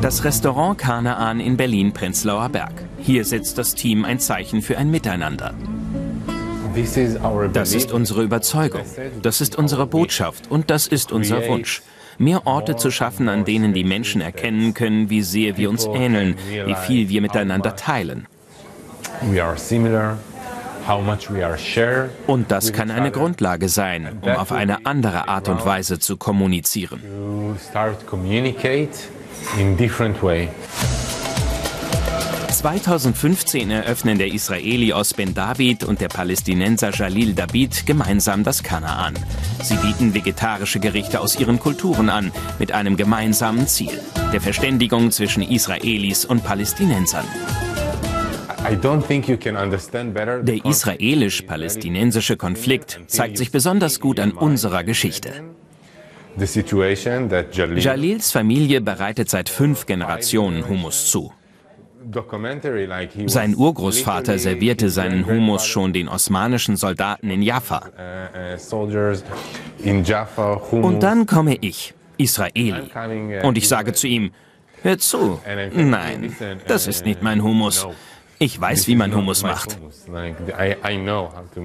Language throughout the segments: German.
Das Restaurant Kanaan in Berlin-Prenzlauer Berg. Hier setzt das Team ein Zeichen für ein Miteinander. Das ist unsere Überzeugung, das ist unsere Botschaft und das ist unser Wunsch. Mehr Orte zu schaffen, an denen die Menschen erkennen können, wie sehr wir uns ähneln, wie viel wir miteinander teilen. Und das kann eine Grundlage sein, um auf eine andere Art und Weise zu kommunizieren. 2015 eröffnen der Israeli Osben David und der Palästinenser Jalil David gemeinsam das Kanaan. Sie bieten vegetarische Gerichte aus ihren Kulturen an, mit einem gemeinsamen Ziel, der Verständigung zwischen Israelis und Palästinensern. Der israelisch-palästinensische Konflikt zeigt sich besonders gut an unserer Geschichte. Jalils Familie bereitet seit fünf Generationen Hummus zu. Sein Urgroßvater servierte seinen Hummus schon den osmanischen Soldaten in Jaffa. Und dann komme ich, Israeli, und ich sage zu ihm, hör zu, nein, das ist nicht mein Hummus. Ich weiß, wie man Hummus macht.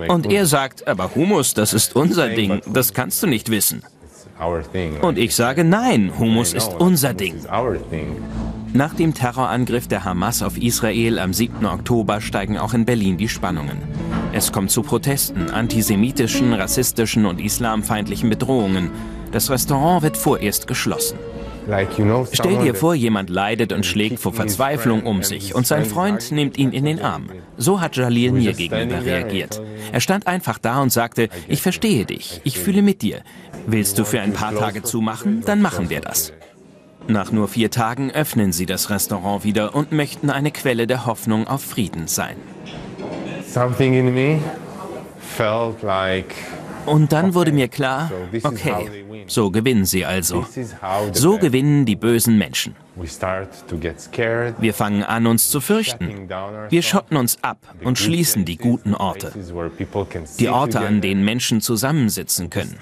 Und er sagt, aber Hummus, das ist unser Ding, das kannst du nicht wissen. Und ich sage, nein, Hummus ist unser Ding. Nach dem Terrorangriff der Hamas auf Israel am 7. Oktober steigen auch in Berlin die Spannungen. Es kommt zu Protesten, antisemitischen, rassistischen und islamfeindlichen Bedrohungen. Das Restaurant wird vorerst geschlossen. Stell dir vor, jemand leidet und schlägt vor Verzweiflung um sich und sein Freund nimmt ihn in den Arm. So hat Jalil mir gegenüber reagiert. Er stand einfach da und sagte, ich verstehe dich, ich fühle mit dir. Willst du für ein paar Tage zumachen? Dann machen wir das. Nach nur vier Tagen öffnen sie das Restaurant wieder und möchten eine Quelle der Hoffnung auf Frieden sein. Something in me felt like und dann wurde mir klar, okay, so gewinnen sie also. So gewinnen die bösen Menschen. Wir fangen an, uns zu fürchten. Wir schotten uns ab und schließen die guten Orte. Die Orte, an denen Menschen zusammensitzen können.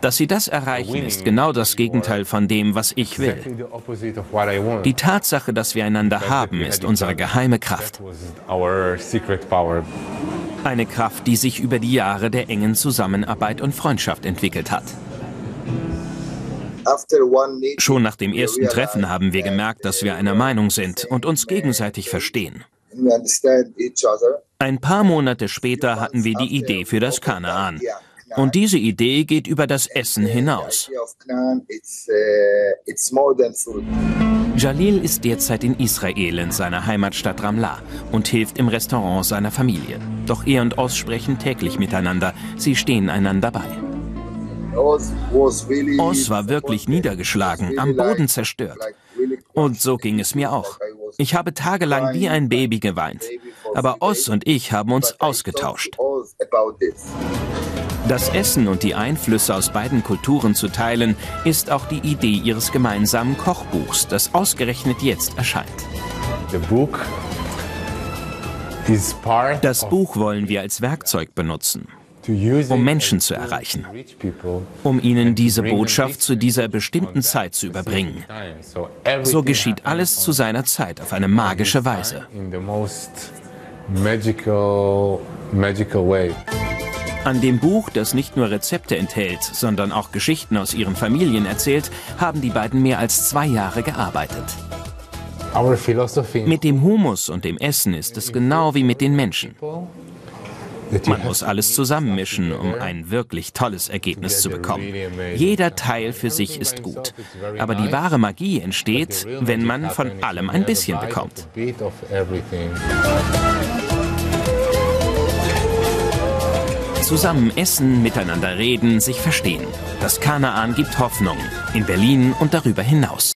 Dass sie das erreichen, ist genau das Gegenteil von dem, was ich will. Die Tatsache, dass wir einander haben, ist unsere geheime Kraft. Eine Kraft, die sich über die Jahre der engen Zusammenarbeit und Freundschaft entwickelt hat. Schon nach dem ersten Treffen haben wir gemerkt, dass wir einer Meinung sind und uns gegenseitig verstehen. Ein paar Monate später hatten wir die Idee für das Kanaan. Und diese Idee geht über das Essen hinaus. Jalil ist derzeit in Israel in seiner Heimatstadt Ramlah und hilft im Restaurant seiner Familie. Doch er und Oz sprechen täglich miteinander. Sie stehen einander bei. Oz war wirklich niedergeschlagen, am Boden zerstört. Und so ging es mir auch. Ich habe tagelang wie ein Baby geweint. Aber Oz und ich haben uns ausgetauscht. Das Essen und die Einflüsse aus beiden Kulturen zu teilen, ist auch die Idee ihres gemeinsamen Kochbuchs, das ausgerechnet jetzt erscheint. Das Buch wollen wir als Werkzeug benutzen, um Menschen zu erreichen, um ihnen diese Botschaft zu dieser bestimmten Zeit zu überbringen. So geschieht alles zu seiner Zeit auf eine magische Weise. An dem Buch, das nicht nur Rezepte enthält, sondern auch Geschichten aus ihren Familien erzählt, haben die beiden mehr als zwei Jahre gearbeitet. Mit dem Humus und dem Essen ist es genau wie mit den Menschen. Man muss alles zusammenmischen, um ein wirklich tolles Ergebnis zu bekommen. Jeder Teil für sich ist gut. Aber die wahre Magie entsteht, wenn man von allem ein bisschen bekommt. Zusammen essen, miteinander reden, sich verstehen. Das Kanaan gibt Hoffnung in Berlin und darüber hinaus.